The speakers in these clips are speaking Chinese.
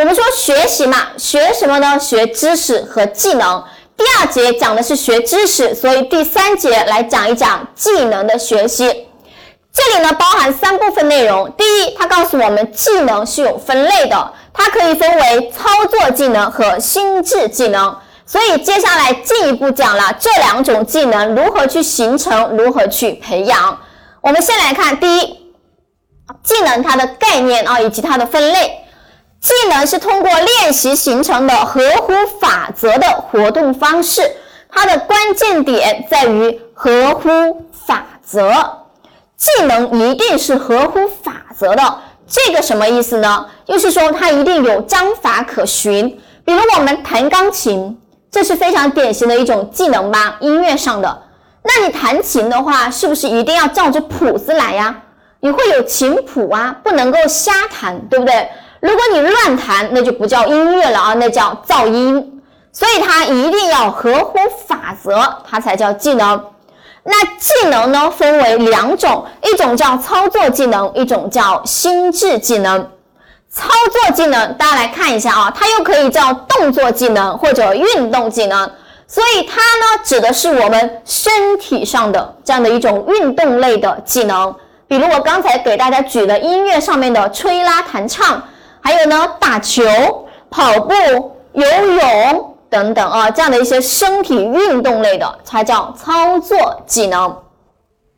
我们说学习嘛，学什么呢？学知识和技能。第二节讲的是学知识，所以第三节来讲一讲技能的学习。这里呢包含三部分内容。第一，它告诉我们技能是有分类的，它可以分为操作技能和心智技能。所以接下来进一步讲了这两种技能如何去形成，如何去培养。我们先来看第一，技能它的概念啊，以及它的分类。技能是通过练习形成的合乎法则的活动方式，它的关键点在于合乎法则。技能一定是合乎法则的，这个什么意思呢？就是说它一定有章法可循。比如我们弹钢琴，这是非常典型的一种技能吧，音乐上的。那你弹琴的话，是不是一定要照着谱子来呀？你会有琴谱啊，不能够瞎弹，对不对？如果你乱弹，那就不叫音乐了啊，那叫噪音。所以它一定要合乎法则，它才叫技能。那技能呢，分为两种，一种叫操作技能，一种叫心智技能。操作技能，大家来看一下啊，它又可以叫动作技能或者运动技能。所以它呢，指的是我们身体上的这样的一种运动类的技能。比如我刚才给大家举的音乐上面的吹拉弹唱，还有呢，打球、跑步、游泳。等等啊，这样的一些身体运动类的才叫操作技能。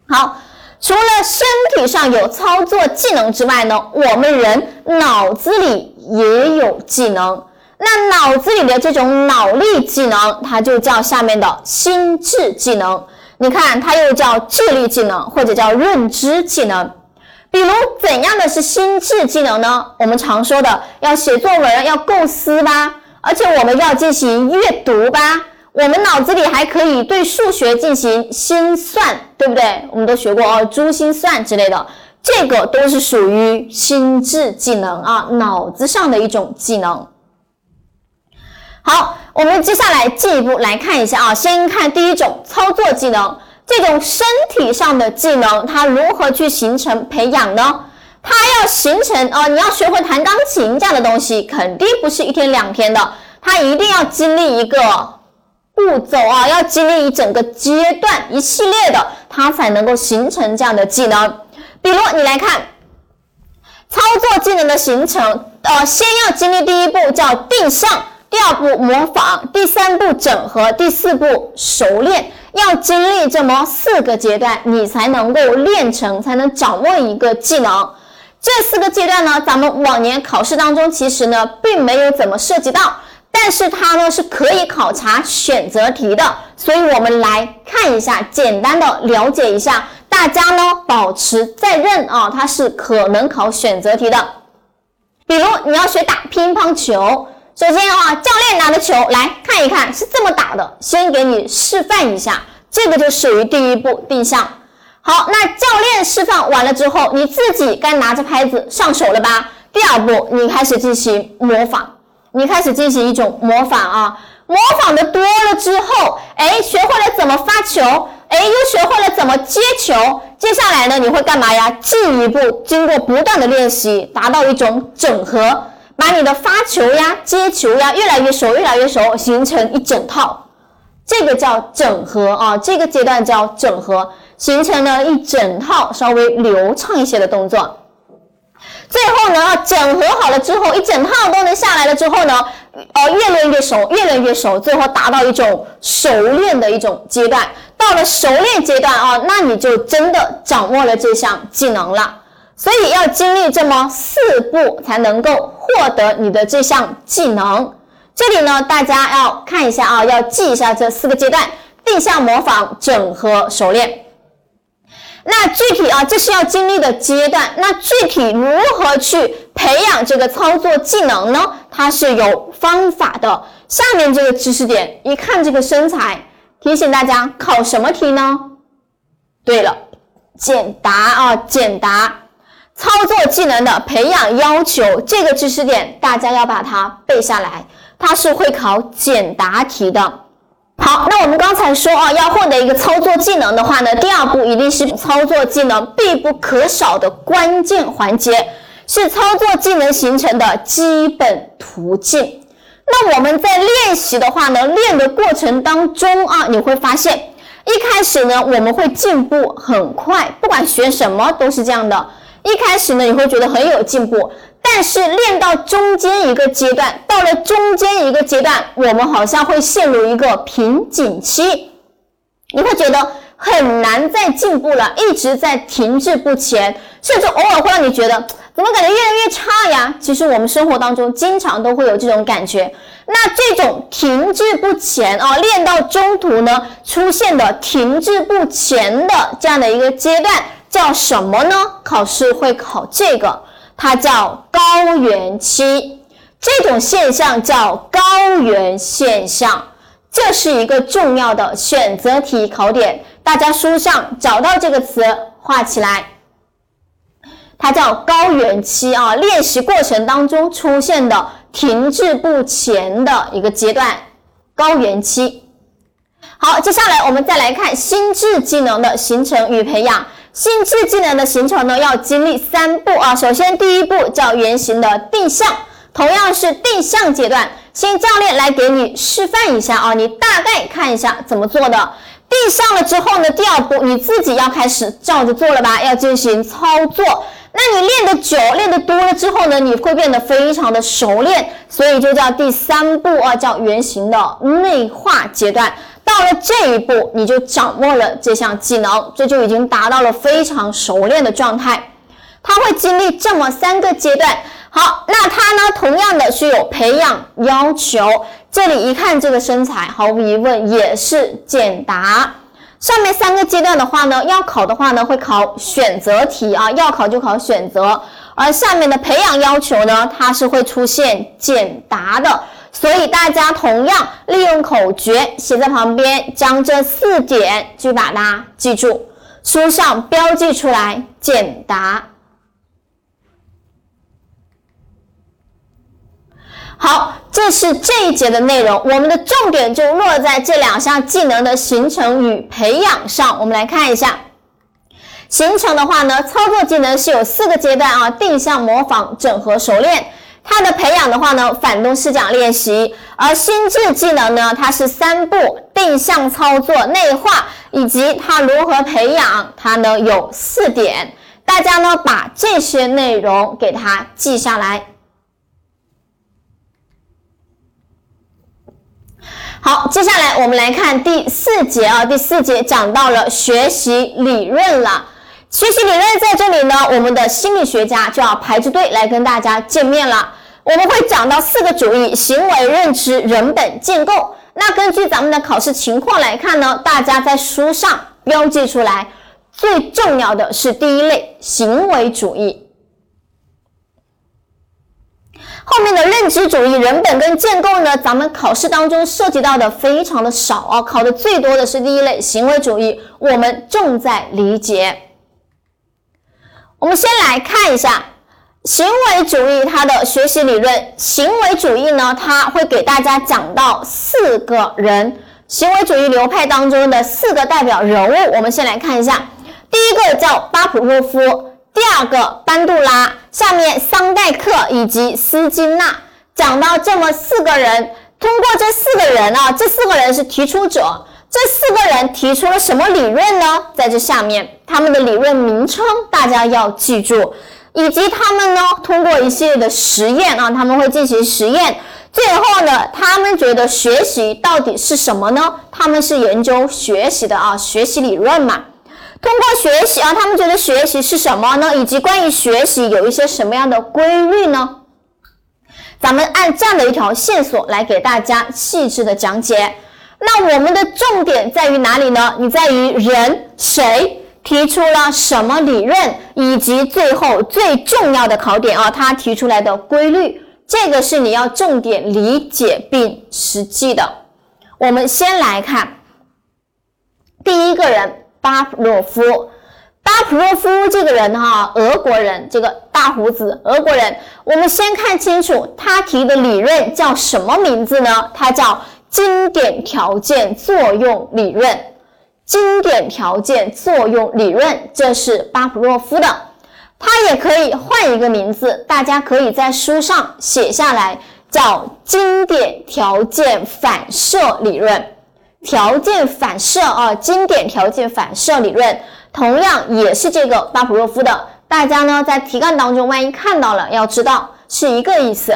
好，除了身体上有操作技能之外呢，我们人脑子里也有技能。那脑子里的这种脑力技能，它就叫下面的心智技能。你看，它又叫智力技能或者叫认知技能。比如，怎样的是心智技能呢？我们常说的要写作文，要构思吧。而且我们要进行阅读吧，我们脑子里还可以对数学进行心算，对不对？我们都学过哦，珠心算之类的，这个都是属于心智技能啊，脑子上的一种技能。好，我们接下来进一步来看一下啊，先看第一种操作技能，这种身体上的技能，它如何去形成培养呢？它要形成啊，你要学会弹钢琴这样的东西，肯定不是一天两天的，它一定要经历一个步骤啊，要经历一整个阶段一系列的，它才能够形成这样的技能。比如你来看，操作技能的形成，呃，先要经历第一步叫定向，第二步模仿，第三步整合，第四步熟练，要经历这么四个阶段，你才能够练成，才能掌握一个技能。这四个阶段呢，咱们往年考试当中其实呢并没有怎么涉及到，但是它呢是可以考察选择题的，所以我们来看一下，简单的了解一下，大家呢保持在任啊，它是可能考选择题的。比如你要学打乒乓球，首先啊，教练拿的球来看一看是这么打的，先给你示范一下，这个就属于第一步定向。好，那教练示范完了之后，你自己该拿着拍子上手了吧？第二步，你开始进行模仿，你开始进行一种模仿啊，模仿的多了之后，哎，学会了怎么发球，哎，又学会了怎么接球。接下来呢，你会干嘛呀？进一步经过不断的练习，达到一种整合，把你的发球呀、接球呀越来越熟，越来越熟，形成一整套，这个叫整合啊，这个阶段叫整合。形成了一整套稍微流畅一些的动作，最后呢，整合好了之后，一整套都能下来了之后呢，呃，越练越熟，越练越熟，最后达到一种熟练的一种阶段。到了熟练阶段啊，那你就真的掌握了这项技能了。所以要经历这么四步才能够获得你的这项技能。这里呢，大家要看一下啊，要记一下这四个阶段：定向、模仿、整合、熟练。那具体啊，这是要经历的阶段。那具体如何去培养这个操作技能呢？它是有方法的。下面这个知识点，一看这个身材，提醒大家考什么题呢？对了，简答啊，简答。操作技能的培养要求，这个知识点大家要把它背下来，它是会考简答题的。好，那我们刚才说啊，要获得一个操作技能的话呢，第二步一定是操作技能必不可少的关键环节。是操作技能形成的基本途径。那我们在练习的话呢，练的过程当中啊，你会发现，一开始呢，我们会进步很快，不管学什么都是这样的。一开始呢，你会觉得很有进步，但是练到中间一个阶段，到了中间一个阶段，我们好像会陷入一个瓶颈期，你会觉得很难再进步了，一直在停滞不前，甚至偶尔会让你觉得。怎么感觉越来越差呀？其实我们生活当中经常都会有这种感觉。那这种停滞不前啊，练到中途呢出现的停滞不前的这样的一个阶段叫什么呢？考试会考这个，它叫高原期。这种现象叫高原现象，这是一个重要的选择题考点。大家书上找到这个词，画起来。它叫高原期啊，练习过程当中出现的停滞不前的一个阶段，高原期。好，接下来我们再来看心智技能的形成与培养。心智技能的形成呢，要经历三步啊。首先，第一步叫原型的定向，同样是定向阶段，先教练来给你示范一下啊，你大概看一下怎么做的。定向了之后呢，第二步你自己要开始照着做了吧，要进行操作。那你练的久，练的多了之后呢，你会变得非常的熟练，所以就叫第三步啊，叫原型的内化阶段。到了这一步，你就掌握了这项技能，这就已经达到了非常熟练的状态。它会经历这么三个阶段。好，那它呢，同样的是有培养要求。这里一看这个身材，毫无疑问也是简答。上面三个阶段的话呢，要考的话呢，会考选择题啊，要考就考选择。而下面的培养要求呢，它是会出现简答的，所以大家同样利用口诀写在旁边，将这四点就把它记住，书上标记出来，简答。好，这是这一节的内容，我们的重点就落在这两项技能的形成与培养上。我们来看一下，形成的话呢，操作技能是有四个阶段啊：定向、模仿、整合、熟练。它的培养的话呢，反动式讲练习。而心智技能呢，它是三步：定向操作、内化，以及它如何培养。它呢有四点，大家呢把这些内容给它记下来。好，接下来我们来看第四节啊，第四节讲到了学习理论了。学习理论在这里呢，我们的心理学家就要排着队来跟大家见面了。我们会讲到四个主义：行为、认知、人本、建构。那根据咱们的考试情况来看呢，大家在书上标记出来，最重要的是第一类行为主义。后面的认知主义、人本跟建构呢，咱们考试当中涉及到的非常的少啊，考的最多的是第一类行为主义，我们重在理解。我们先来看一下行为主义它的学习理论。行为主义呢，它会给大家讲到四个人，行为主义流派当中的四个代表人物。我们先来看一下，第一个叫巴甫洛夫。第二个班杜拉，下面桑代克以及斯金纳讲到这么四个人，通过这四个人啊，这四个人是提出者，这四个人提出了什么理论呢？在这下面，他们的理论名称大家要记住，以及他们呢通过一系列的实验啊，他们会进行实验，最后呢，他们觉得学习到底是什么呢？他们是研究学习的啊，学习理论嘛。通过学习啊，他们觉得学习是什么呢？以及关于学习有一些什么样的规律呢？咱们按这样的一条线索来给大家细致的讲解。那我们的重点在于哪里呢？你在于人谁提出了什么理论，以及最后最重要的考点啊，他提出来的规律，这个是你要重点理解并实际的。我们先来看第一个人。巴甫洛夫，巴甫洛夫这个人哈，俄国人，这个大胡子，俄国人。我们先看清楚他提的理论叫什么名字呢？他叫经典条件作用理论。经典条件作用理论，这是巴甫洛夫的。它也可以换一个名字，大家可以在书上写下来，叫经典条件反射理论。条件反射啊，经典条件反射理论，同样也是这个巴甫洛夫的。大家呢在题干当中万一看到了，要知道是一个意思。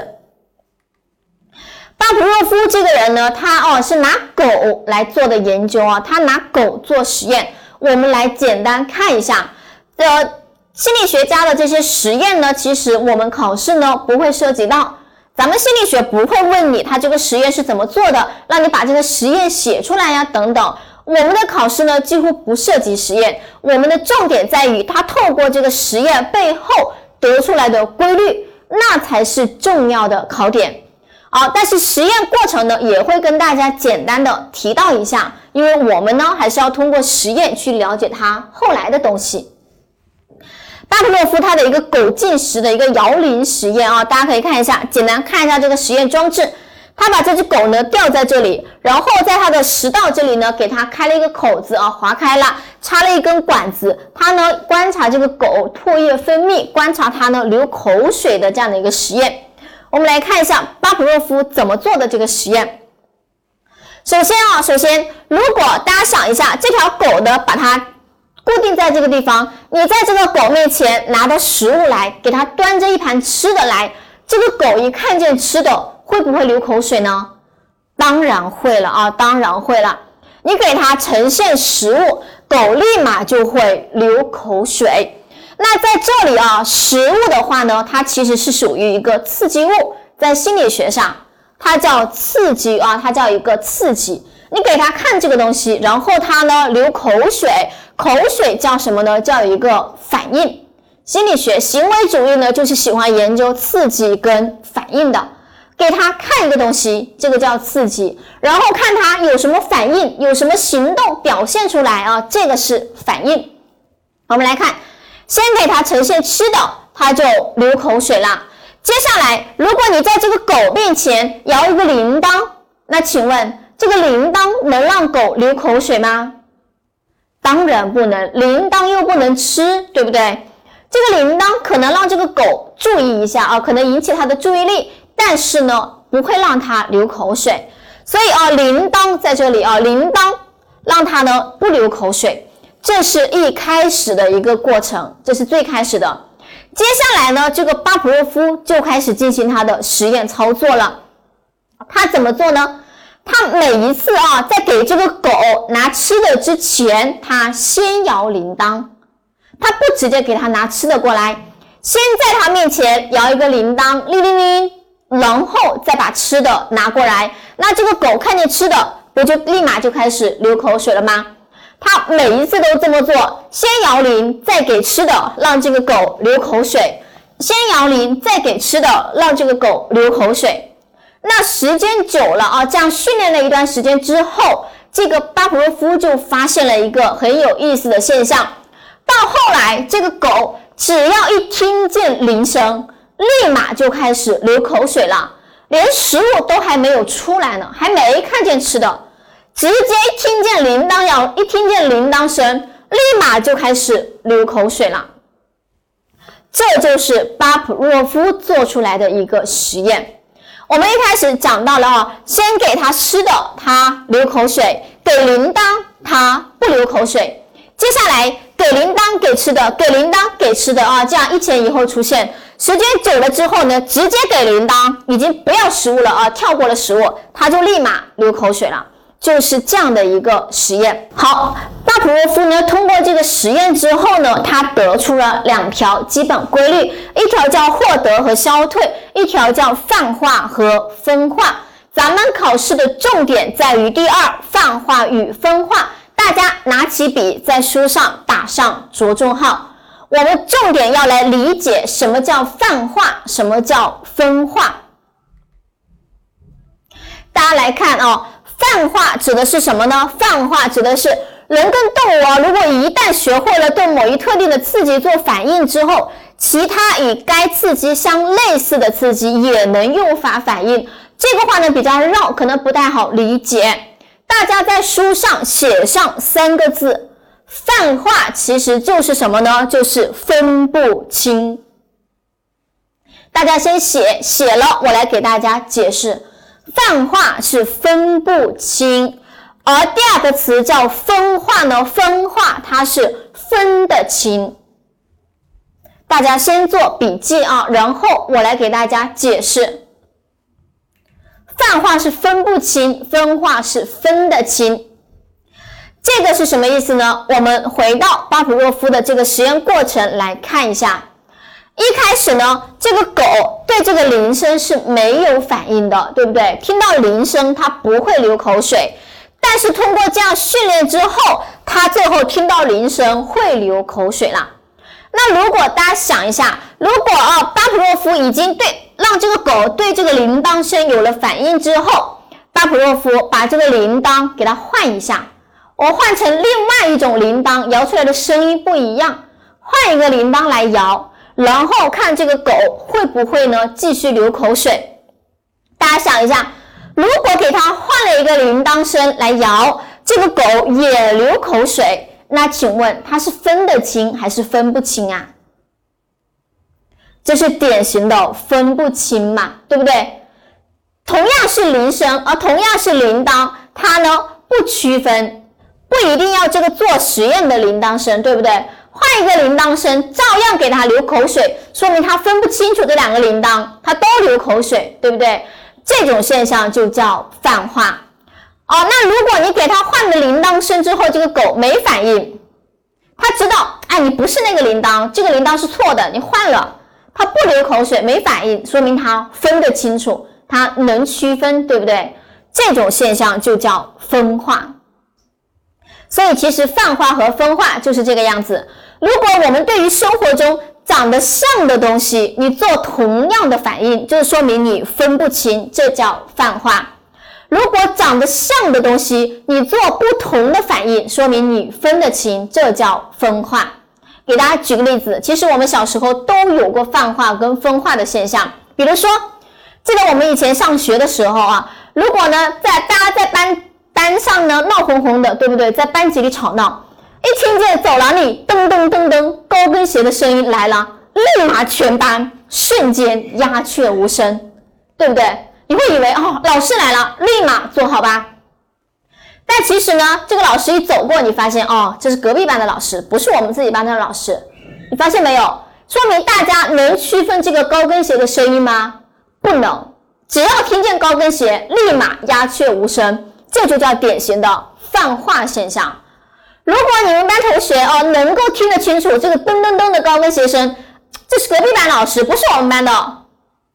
巴甫洛夫这个人呢，他哦是拿狗来做的研究啊，他拿狗做实验。我们来简单看一下，呃。心理学家的这些实验呢，其实我们考试呢不会涉及到。咱们心理学不会问你他这个实验是怎么做的，让你把这个实验写出来呀等等。我们的考试呢几乎不涉及实验，我们的重点在于他透过这个实验背后得出来的规律，那才是重要的考点。好，但是实验过程呢也会跟大家简单的提到一下，因为我们呢还是要通过实验去了解它后来的东西。巴甫洛夫他的一个狗进食的一个摇铃实验啊，大家可以看一下，简单看一下这个实验装置。他把这只狗呢吊在这里，然后在它的食道这里呢给它开了一个口子啊，划开了，插了一根管子。他呢观察这个狗唾液分泌，观察它呢流口水的这样的一个实验。我们来看一下巴甫洛夫怎么做的这个实验。首先啊，首先如果大家想一下，这条狗呢把它。固定在这个地方，你在这个狗面前拿着食物来，给它端着一盘吃的来，这个狗一看见吃的，会不会流口水呢？当然会了啊，当然会了。你给它呈现食物，狗立马就会流口水。那在这里啊，食物的话呢，它其实是属于一个刺激物，在心理学上，它叫刺激啊，它叫一个刺激。你给他看这个东西，然后他呢流口水。口水叫什么呢？叫一个反应。心理学行为主义呢，就是喜欢研究刺激跟反应的。给他看一个东西，这个叫刺激，然后看他有什么反应，有什么行动表现出来啊，这个是反应。我们来看，先给它呈现吃的，它就流口水了。接下来，如果你在这个狗面前摇一个铃铛，那请问这个铃铛能让狗流口水吗？当然不能，铃铛又不能吃，对不对？这个铃铛可能让这个狗注意一下啊，可能引起它的注意力，但是呢，不会让它流口水。所以啊，铃铛在这里啊，铃铛让它呢不流口水，这是一开始的一个过程，这是最开始的。接下来呢，这个巴甫洛夫就开始进行他的实验操作了。他怎么做呢？他每一次啊，在给这个狗拿吃的之前，他先摇铃铛，他不直接给他拿吃的过来，先在他面前摇一个铃铛，铃铃铃，然后再把吃的拿过来。那这个狗看见吃的，不就立马就开始流口水了吗？他每一次都这么做，先摇铃，再给吃的，让这个狗流口水；先摇铃，再给吃的，让这个狗流口水。那时间久了啊，这样训练了一段时间之后，这个巴甫洛夫就发现了一个很有意思的现象。到后来，这个狗只要一听见铃声，立马就开始流口水了，连食物都还没有出来呢，还没看见吃的，直接听见铃铛要一听见铃铛声，立马就开始流口水了。这就是巴甫洛夫做出来的一个实验。我们一开始讲到了啊，先给他吃的，他流口水；给铃铛，他不流口水。接下来给铃铛，给吃的，给铃铛，给吃的啊，这样一前一后出现。时间久了之后呢，直接给铃铛，已经不要食物了啊，跳过了食物，他就立马流口水了。就是这样的一个实验。好，巴甫洛夫呢，通过这个实验之后呢，他得出了两条基本规律，一条叫获得和消退，一条叫泛化和分化。咱们考试的重点在于第二，泛化与分化。大家拿起笔，在书上打上着重号。我们重点要来理解什么叫泛化，什么叫分化。大家来看啊。泛化指的是什么呢？泛化指的是人跟动物啊，如果一旦学会了对某一特定的刺激做反应之后，其他与该刺激相类似的刺激也能诱发反应。这个话呢比较绕，可能不太好理解。大家在书上写上三个字：泛化其实就是什么呢？就是分不清。大家先写，写了我来给大家解释。泛化是分不清，而第二个词叫分化呢，分化它是分得清。大家先做笔记啊，然后我来给大家解释。泛化是分不清，分化是分得清。这个是什么意思呢？我们回到巴甫洛夫的这个实验过程来看一下。一开始呢，这个狗对这个铃声是没有反应的，对不对？听到铃声它不会流口水，但是通过这样训练之后，它最后听到铃声会流口水了。那如果大家想一下，如果啊巴甫洛夫已经对让这个狗对这个铃铛声有了反应之后，巴甫洛夫把这个铃铛给它换一下，我换成另外一种铃铛，摇出来的声音不一样，换一个铃铛来摇。然后看这个狗会不会呢继续流口水？大家想一下，如果给它换了一个铃铛声来摇，这个狗也流口水，那请问它是分得清还是分不清啊？这是典型的分不清嘛，对不对？同样是铃声，而同样是铃铛，它呢不区分，不一定要这个做实验的铃铛声，对不对？换一个铃铛声，照样给他流口水，说明他分不清楚这两个铃铛，他都流口水，对不对？这种现象就叫泛化。哦，那如果你给他换了铃铛声之后，这个狗没反应，他知道，哎，你不是那个铃铛，这个铃铛是错的，你换了，它不流口水，没反应，说明它分得清楚，它能区分，对不对？这种现象就叫分化。所以其实泛化和分化就是这个样子。如果我们对于生活中长得像的东西，你做同样的反应，就是说明你分不清，这叫泛化。如果长得像的东西，你做不同的反应，说明你分得清，这叫分化。给大家举个例子，其实我们小时候都有过泛化跟分化的现象。比如说，记得我们以前上学的时候啊，如果呢在大家在班班上呢闹哄哄的，对不对？在班级里吵闹。一听见走廊里噔噔噔噔高跟鞋的声音来了，立马全班瞬间鸦雀无声，对不对？你会以为哦，老师来了，立马坐好吧。但其实呢，这个老师一走过，你发现哦，这是隔壁班的老师，不是我们自己班的老师。你发现没有？说明大家能区分这个高跟鞋的声音吗？不能。只要听见高跟鞋，立马鸦雀无声，这就叫典型的泛化现象。如果你们班同学哦能够听得清楚这个噔噔噔的高跟鞋声，这是隔壁班老师，不是我们班的哦。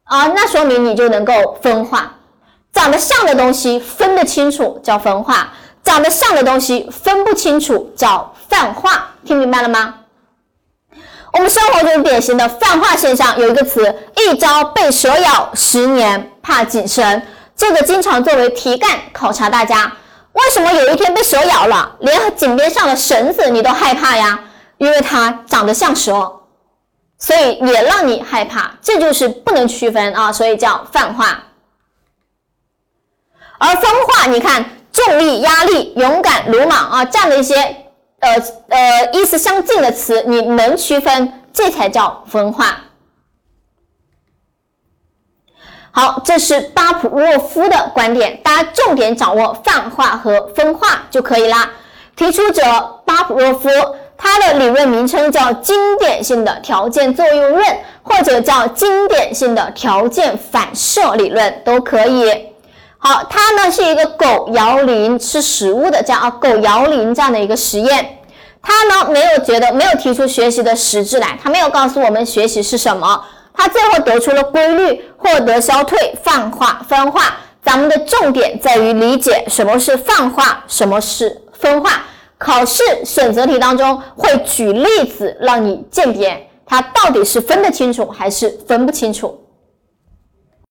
啊，那说明你就能够分化，长得像的东西分得清楚叫分化，长得像的东西分不清楚叫泛化，听明白了吗？我们生活中典型的泛化现象有一个词，一朝被蛇咬，十年怕井绳，这个经常作为题干考察大家。为什么有一天被蛇咬了，连井边上的绳子你都害怕呀？因为它长得像蛇，所以也让你害怕。这就是不能区分啊，所以叫泛化。而分化，你看重力、压力、勇敢、鲁莽啊，这样的一些呃呃意思相近的词，你能区分，这才叫分化。好，这是巴甫洛夫的观点，大家重点掌握泛化和分化就可以啦。提出者巴甫洛夫，他的理论名称叫经典性的条件作用论，或者叫经典性的条件反射理论都可以。好，他呢是一个狗摇铃吃食物的这样啊，狗摇铃这样的一个实验。他呢没有觉得没有提出学习的实质来，他没有告诉我们学习是什么。他最后得出了规律，获得消退、泛化、分化。咱们的重点在于理解什么是泛化，什么是分化。考试选择题当中会举例子让你鉴别它到底是分得清楚还是分不清楚。